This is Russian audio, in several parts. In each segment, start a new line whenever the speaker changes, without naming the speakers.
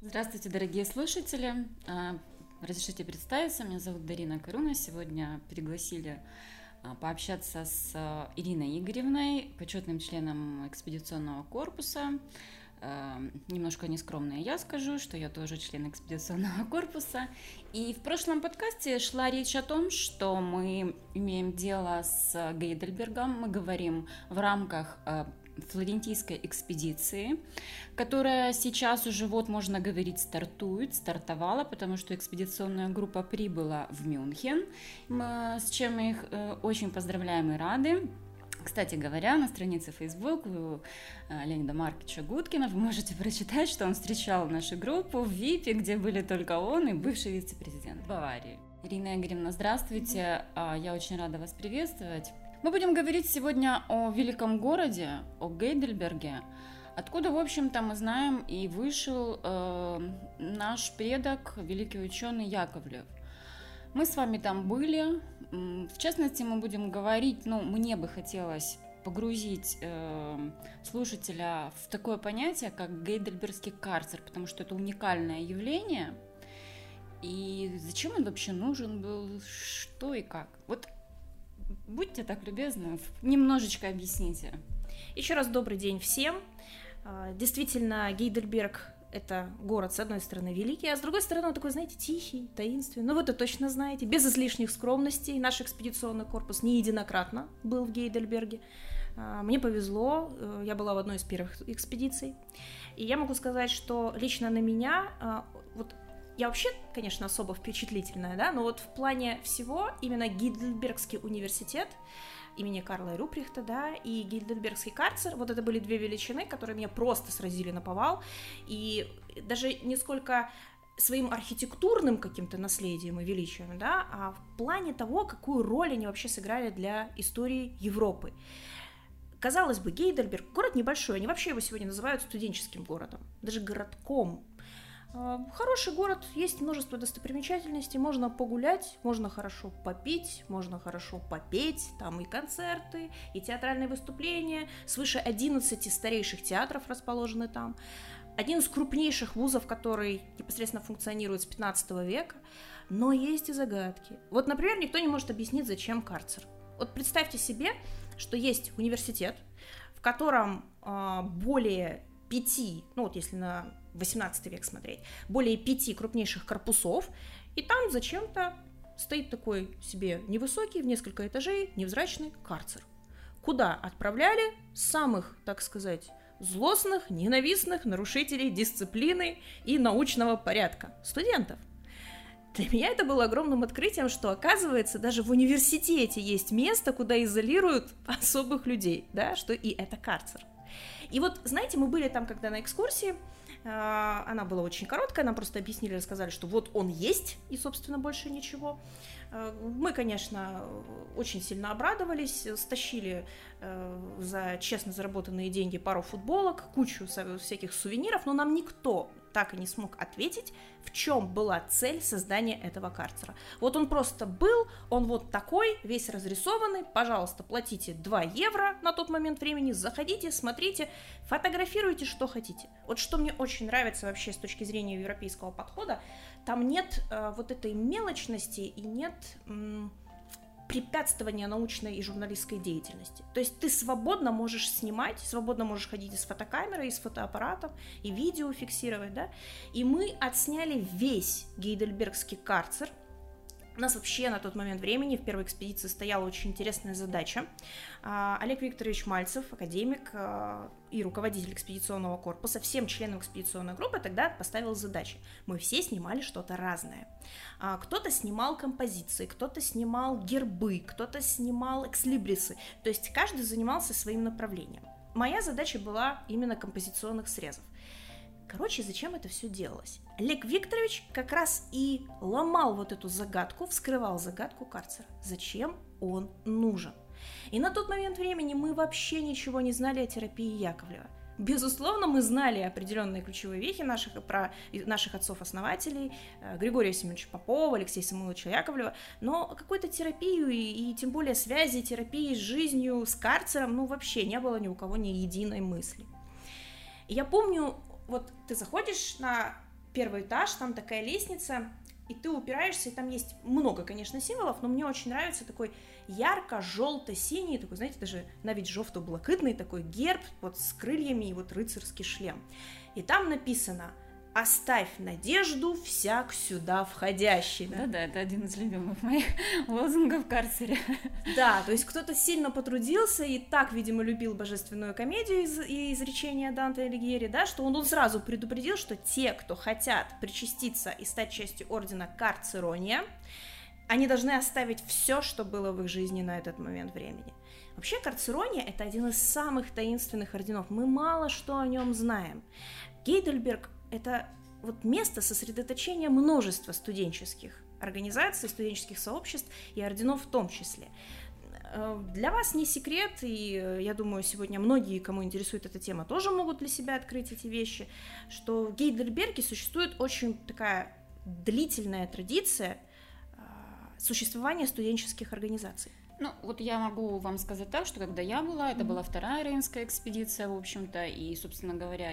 Здравствуйте, дорогие слушатели. А, разрешите представиться, меня зовут Дарина Каруна. Сегодня пригласили а, пообщаться с а, Ириной Игоревной, почетным членом экспедиционного корпуса. Немножко нескромная я скажу, что я тоже член экспедиционного корпуса. И в прошлом подкасте шла речь о том, что мы имеем дело с Гейдельбергом. Мы говорим в рамках флорентийской экспедиции, которая сейчас уже, вот можно говорить, стартует, стартовала, потому что экспедиционная группа прибыла в Мюнхен, с чем мы их э, очень поздравляем и рады. Кстати говоря, на странице Facebook у э, Леонида Марковича Гудкина вы можете прочитать, что он встречал нашу группу в ВИПе, где были только он и бывший вице-президент Баварии. Ирина Игоревна, здравствуйте. А, я очень рада вас приветствовать. Мы будем говорить сегодня о великом городе, о Гейдельберге, откуда, в общем-то, мы знаем и вышел э, наш предок, великий ученый Яковлев. Мы с вами там были. В частности, мы будем говорить, ну, мне бы хотелось погрузить э, слушателя в такое понятие, как гейдельбергский карцер, потому что это уникальное явление. И зачем он вообще нужен был, что и как? Вот Будьте так любезны, немножечко объясните.
Еще раз добрый день всем. А, действительно, Гейдельберг это город, с одной стороны, великий, а с другой стороны, он такой, знаете, тихий, таинственный. Ну, вы это точно знаете, без излишних скромностей. Наш экспедиционный корпус неединократно был в Гейдельберге. А, мне повезло, э, я была в одной из первых экспедиций. И я могу сказать, что лично на меня а, вот я вообще, конечно, особо впечатлительная, да, но вот в плане всего именно Гильдельбергский университет имени Карла Руприхта, да, и Гильдельбергский карцер, вот это были две величины, которые меня просто сразили на повал, и даже не сколько своим архитектурным каким-то наследием и величием, да, а в плане того, какую роль они вообще сыграли для истории Европы. Казалось бы, Гейдельберг город небольшой, они вообще его сегодня называют студенческим городом, даже городком, хороший город, есть множество достопримечательностей, можно погулять, можно хорошо попить, можно хорошо попеть, там и концерты, и театральные выступления, свыше 11 старейших театров расположены там, один из крупнейших вузов, который непосредственно функционирует с 15 века, но есть и загадки. Вот, например, никто не может объяснить, зачем карцер. Вот представьте себе, что есть университет, в котором э, более пяти, ну вот если на 18 век смотреть, более пяти крупнейших корпусов, и там зачем-то стоит такой себе невысокий, в несколько этажей, невзрачный карцер, куда отправляли самых, так сказать, злостных, ненавистных нарушителей дисциплины и научного порядка студентов. Для меня это было огромным открытием, что оказывается даже в университете есть место, куда изолируют особых людей, да, что и это карцер. И вот, знаете, мы были там, когда на экскурсии, а, она была очень короткая, нам просто объяснили, рассказали, что вот он есть, и, собственно, больше ничего. А, мы, конечно, очень сильно обрадовались, стащили э, за честно заработанные деньги пару футболок, кучу всяких сувениров, но нам никто так и не смог ответить, в чем была цель создания этого карцера. Вот он просто был, он вот такой, весь разрисованный, пожалуйста, платите 2 евро на тот момент времени, заходите, смотрите, фотографируйте, что хотите. Вот что мне очень нравится вообще с точки зрения европейского подхода, там нет э, вот этой мелочности и нет... М- препятствования научной и журналистской деятельности. То есть ты свободно можешь снимать, свободно можешь ходить с фотокамерой, и с фотоаппаратом, и видео фиксировать, да. И мы отсняли весь Гейдельбергский карцер – у нас вообще на тот момент времени в первой экспедиции стояла очень интересная задача. А, Олег Викторович Мальцев, академик а, и руководитель экспедиционного корпуса, всем членам экспедиционной группы тогда поставил задачи. Мы все снимали что-то разное. А, кто-то снимал композиции, кто-то снимал гербы, кто-то снимал экслибрисы. То есть каждый занимался своим направлением. Моя задача была именно композиционных срезов. Короче, зачем это все делалось? Олег Викторович как раз и ломал вот эту загадку, вскрывал загадку карцера. Зачем он нужен? И на тот момент времени мы вообще ничего не знали о терапии Яковлева. Безусловно, мы знали определенные ключевые вехи наших, про наших отцов-основателей, э, Григория Семеновича Попова, Алексея Самуиловича Яковлева, но какой-то терапию и, и тем более связи терапии с жизнью, с карцером, ну вообще не было ни у кого ни единой мысли. Я помню, вот ты заходишь на первый этаж, там такая лестница, и ты упираешься, и там есть много, конечно, символов, но мне очень нравится такой ярко-желто-синий, такой, знаете, даже навіть жовто-блакитный такой герб вот с крыльями и вот рыцарский шлем. И там написано – оставь надежду всяк сюда входящий.
Да, да, это один из любимых моих лозунгов в карцере.
Да, то есть кто-то сильно потрудился и так, видимо, любил божественную комедию из, и изречения Данте Алигьери, да, что он, он сразу предупредил, что те, кто хотят причаститься и стать частью ордена Карцерония, они должны оставить все, что было в их жизни на этот момент времени. Вообще, Карцерония — это один из самых таинственных орденов. Мы мало что о нем знаем. Гейдельберг это вот место сосредоточения множества студенческих организаций, студенческих сообществ и орденов в том числе. Э, для вас не секрет, и э, я думаю, сегодня многие, кому интересует эта тема, тоже могут для себя открыть эти вещи, что в Гейдельберге существует очень такая длительная традиция э, существования студенческих организаций.
Ну, вот я могу вам сказать так, что когда я была, это mm-hmm. была вторая рейнская экспедиция, в общем-то, и, собственно говоря,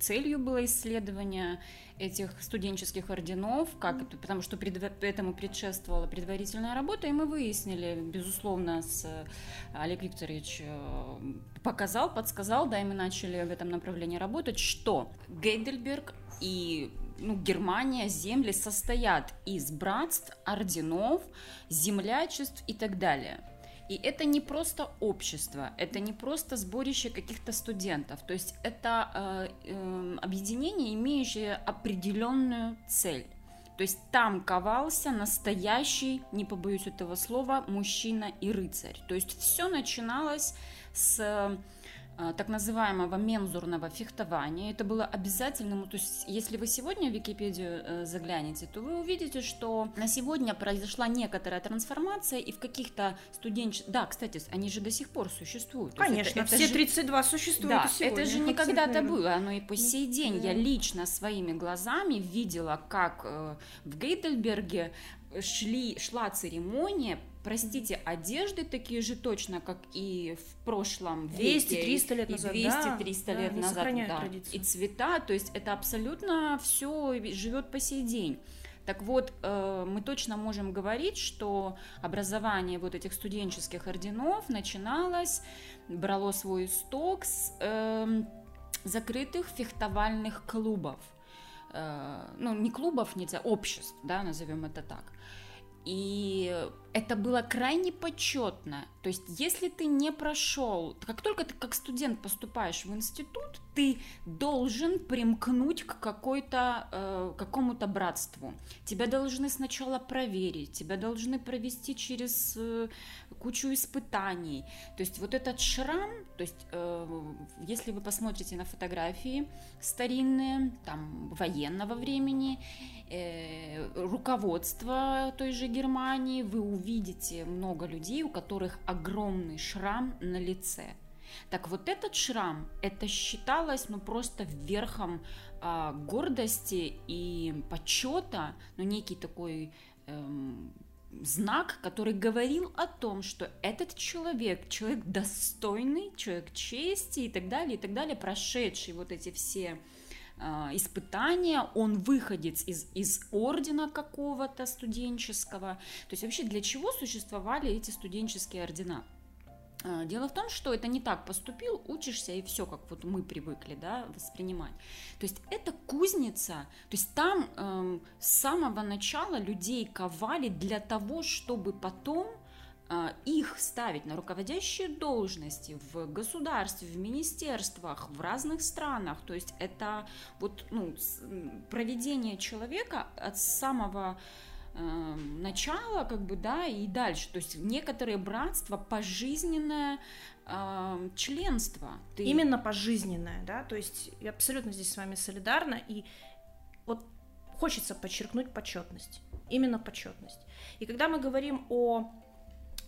целью было исследование этих студенческих орденов, как mm-hmm. потому что пред, этому предшествовала предварительная работа, и мы выяснили, безусловно, с э, Олег Викторович э, показал, подсказал, да, и мы начали в этом направлении работать, что Гейдельберг и ну, Германия, земли состоят из братств, орденов, землячеств и так далее. И это не просто общество, это не просто сборище каких-то студентов, то есть это э, э, объединение, имеющее определенную цель. То есть там ковался настоящий, не побоюсь этого слова, мужчина и рыцарь. То есть все начиналось с так называемого мензурного фехтования. Это было обязательным. То есть, если вы сегодня в Википедию э, заглянете, то вы увидите, что на сегодня произошла некоторая трансформация, и в каких-то студенческих... Да, кстати, они же до сих пор существуют.
Конечно, это, это все же... 32 существуют
да, сегодня. это же не когда-то было, оно и по сей день. Да. Я лично своими глазами видела, как э, в Гейдельберге шли, шла церемония простите, одежды такие же точно, как и в прошлом
200-300 лет назад,
200-300 да, лет да, назад, да. Традицию. И цвета, то есть это абсолютно все живет по сей день. Так вот, э, мы точно можем говорить, что образование вот этих студенческих орденов начиналось, брало свой исток с э, закрытых фехтовальных клубов. Э, ну, не клубов нельзя, обществ, да, назовем это так. И это было крайне почетно. То есть, если ты не прошел, как только ты как студент поступаешь в институт, ты должен примкнуть к какой-то, э, какому-то братству. Тебя должны сначала проверить, тебя должны провести через э, кучу испытаний. То есть вот этот шрам, то есть э, если вы посмотрите на фотографии старинные, там военного времени, э, руководство той же Германии, вы увидите много людей, у которых огромный шрам на лице. Так вот этот шрам, это считалось ну просто верхом э, гордости и почета, ну некий такой эм, знак, который говорил о том, что этот человек, человек достойный, человек чести и так далее, и так далее, прошедший вот эти все испытания, он выходец из, из ордена какого-то студенческого. То есть вообще для чего существовали эти студенческие ордена? А, дело в том, что это не так поступил, учишься и все, как вот мы привыкли, да, воспринимать. То есть это кузница, то есть там эм, с самого начала людей ковали для того, чтобы потом э, их ставить на руководящие должности в государстве, в министерствах, в разных странах. То есть это вот ну, проведение человека от самого э, начала, как бы, да, и дальше. То есть некоторые братства пожизненное э, членство.
Ты... Именно пожизненное, да, то есть я абсолютно здесь с вами солидарна, и вот хочется подчеркнуть почетность, именно почетность. И когда мы говорим о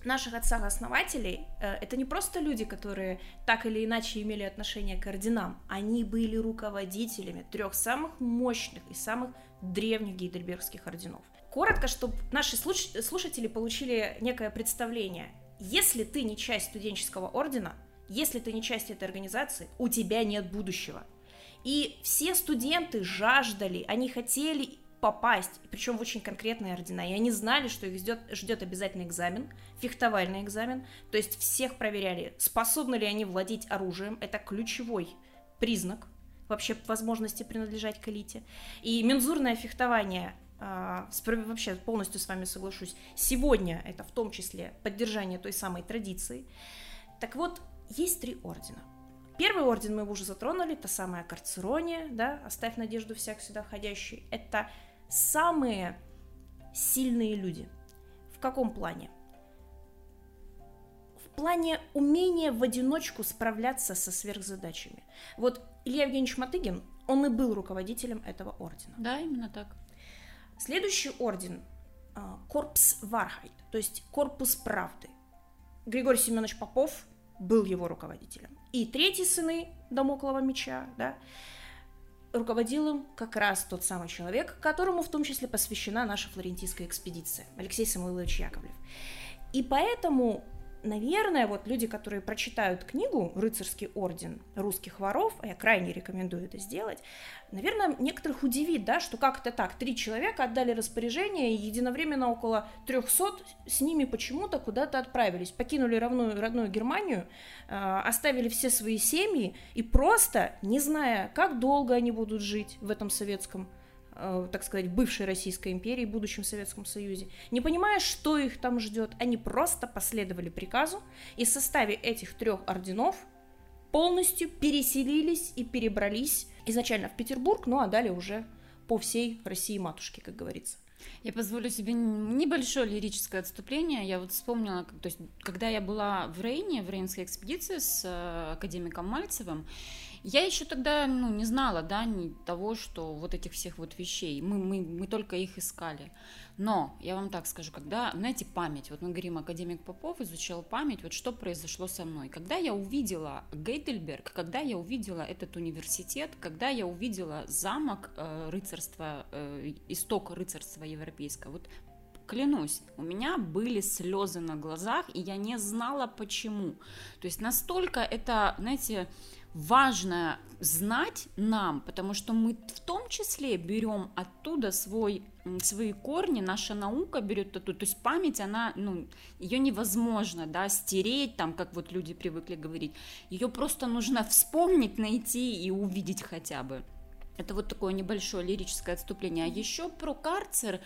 наших отцах-основателей э, это не просто люди, которые так или иначе имели отношение к орденам, они были руководителями трех самых мощных и самых древних гейдельбергских орденов. Коротко, чтобы наши слушатели получили некое представление. Если ты не часть студенческого ордена, если ты не часть этой организации, у тебя нет будущего. И все студенты жаждали, они хотели попасть, причем в очень конкретные ордена, и они знали, что их ждет, ждет обязательный экзамен, фехтовальный экзамен, то есть всех проверяли, способны ли они владеть оружием, это ключевой признак вообще возможности принадлежать к элите. И мензурное фехтование а, вообще полностью с вами соглашусь, сегодня это в том числе поддержание той самой традиции. Так вот, есть три ордена. Первый орден мы уже затронули, та самая карцерония, да, оставь надежду всяк сюда входящий. Это самые сильные люди. В каком плане? В плане умения в одиночку справляться со сверхзадачами. Вот Илья Евгеньевич Матыгин, он и был руководителем этого ордена.
Да, именно так.
Следующий орден а, Корпус Wahrheit, то есть Корпус Правды. Григорий Семенович Попов был его руководителем. И третий сыны Дамоклова меча, да, руководил им как раз тот самый человек, которому в том числе посвящена наша флорентийская экспедиция, Алексей Самуилович Яковлев. И поэтому наверное, вот люди, которые прочитают книгу «Рыцарский орден русских воров», а я крайне рекомендую это сделать, наверное, некоторых удивит, да, что как это так, три человека отдали распоряжение, и единовременно около 300 с ними почему-то куда-то отправились, покинули равную, родную Германию, э, оставили все свои семьи и просто, не зная, как долго они будут жить в этом советском так сказать, бывшей Российской империи, будущем Советском Союзе, не понимая, что их там ждет, они просто последовали приказу и в составе этих трех орденов полностью переселились и перебрались изначально в Петербург, ну а далее уже по всей России матушке, как говорится.
Я позволю себе небольшое лирическое отступление. Я вот вспомнила, то есть, когда я была в Рейне, в Рейнской экспедиции с э, академиком Мальцевым, я еще тогда ну, не знала, да, ни того, что вот этих всех вот вещей. Мы, мы, мы только их искали. Но я вам так скажу, когда, знаете, память, вот мы говорим, академик Попов изучал память, вот что произошло со мной. Когда я увидела Гейдельберг, когда я увидела этот университет, когда я увидела замок э, рыцарства, э, исток рыцарства европейского, вот клянусь, у меня были слезы на глазах, и я не знала почему. То есть настолько это, знаете, важно знать нам, потому что мы в том числе берем оттуда свой, свои корни, наша наука берет оттуда, то есть память, она, ну, ее невозможно, да, стереть, там, как вот люди привыкли говорить, ее просто нужно вспомнить, найти и увидеть хотя бы. Это вот такое небольшое лирическое отступление. А еще про карцер,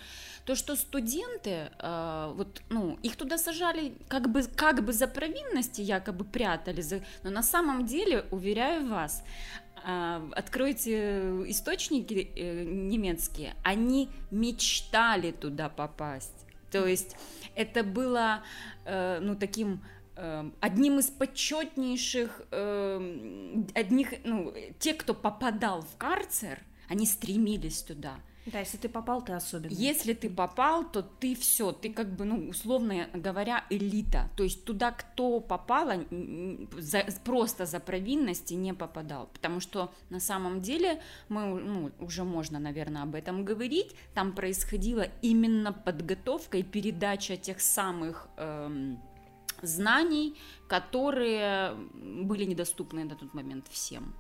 то, что студенты, э, вот, ну, их туда сажали как бы, как бы за провинности якобы прятали, за... но на самом деле, уверяю вас, э, откройте источники э, немецкие, они мечтали туда попасть. То есть это было, э, ну, таким одним из почетнейших, эм, одних, ну, те, кто попадал в карцер, они стремились туда.
Да, если ты попал, ты особенный.
Если ты попал, то ты все, ты как бы, ну, условно говоря, элита. То есть туда, кто попал, за, просто за провинности не попадал. Потому что на самом деле мы, ну, уже можно, наверное, об этом говорить. Там происходила именно подготовка и передача тех самых эм, знаний, которые были недоступны на тот момент всем.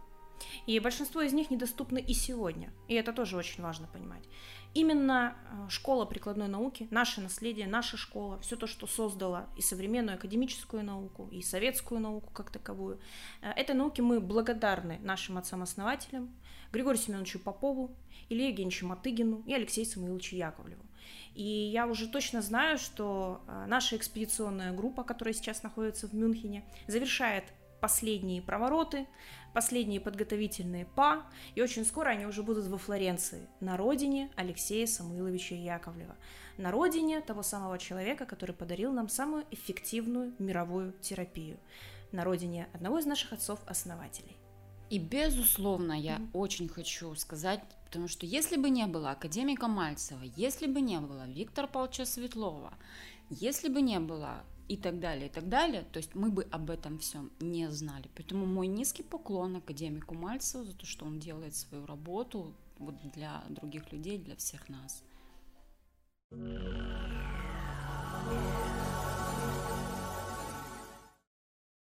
И большинство из них недоступны и сегодня. И это тоже очень важно понимать. Именно э, школа прикладной науки, наше наследие, наша школа, все то, что создала и современную академическую науку, и советскую науку как таковую, э, этой науке мы благодарны нашим отцам-основателям, Григорию Семеновичу Попову, Илье Евгеньевичу Матыгину и Алексею Самуиловичу Яковлеву. И я уже точно знаю, что а, наша экспедиционная группа, которая сейчас находится в Мюнхене, завершает последние провороты, последние подготовительные ПА, и очень скоро они уже будут во Флоренции, на родине Алексея Самуиловича Яковлева, на родине того самого человека, который подарил нам самую эффективную мировую терапию, на родине одного из наших отцов-основателей.
И безусловно, я mm-hmm. очень хочу сказать Потому что если бы не было академика Мальцева, если бы не было Виктора Павловича Светлова, если бы не было и так далее, и так далее, то есть мы бы об этом всем не знали. Поэтому мой низкий поклон академику Мальцеву за то, что он делает свою работу вот для других людей, для всех нас. thank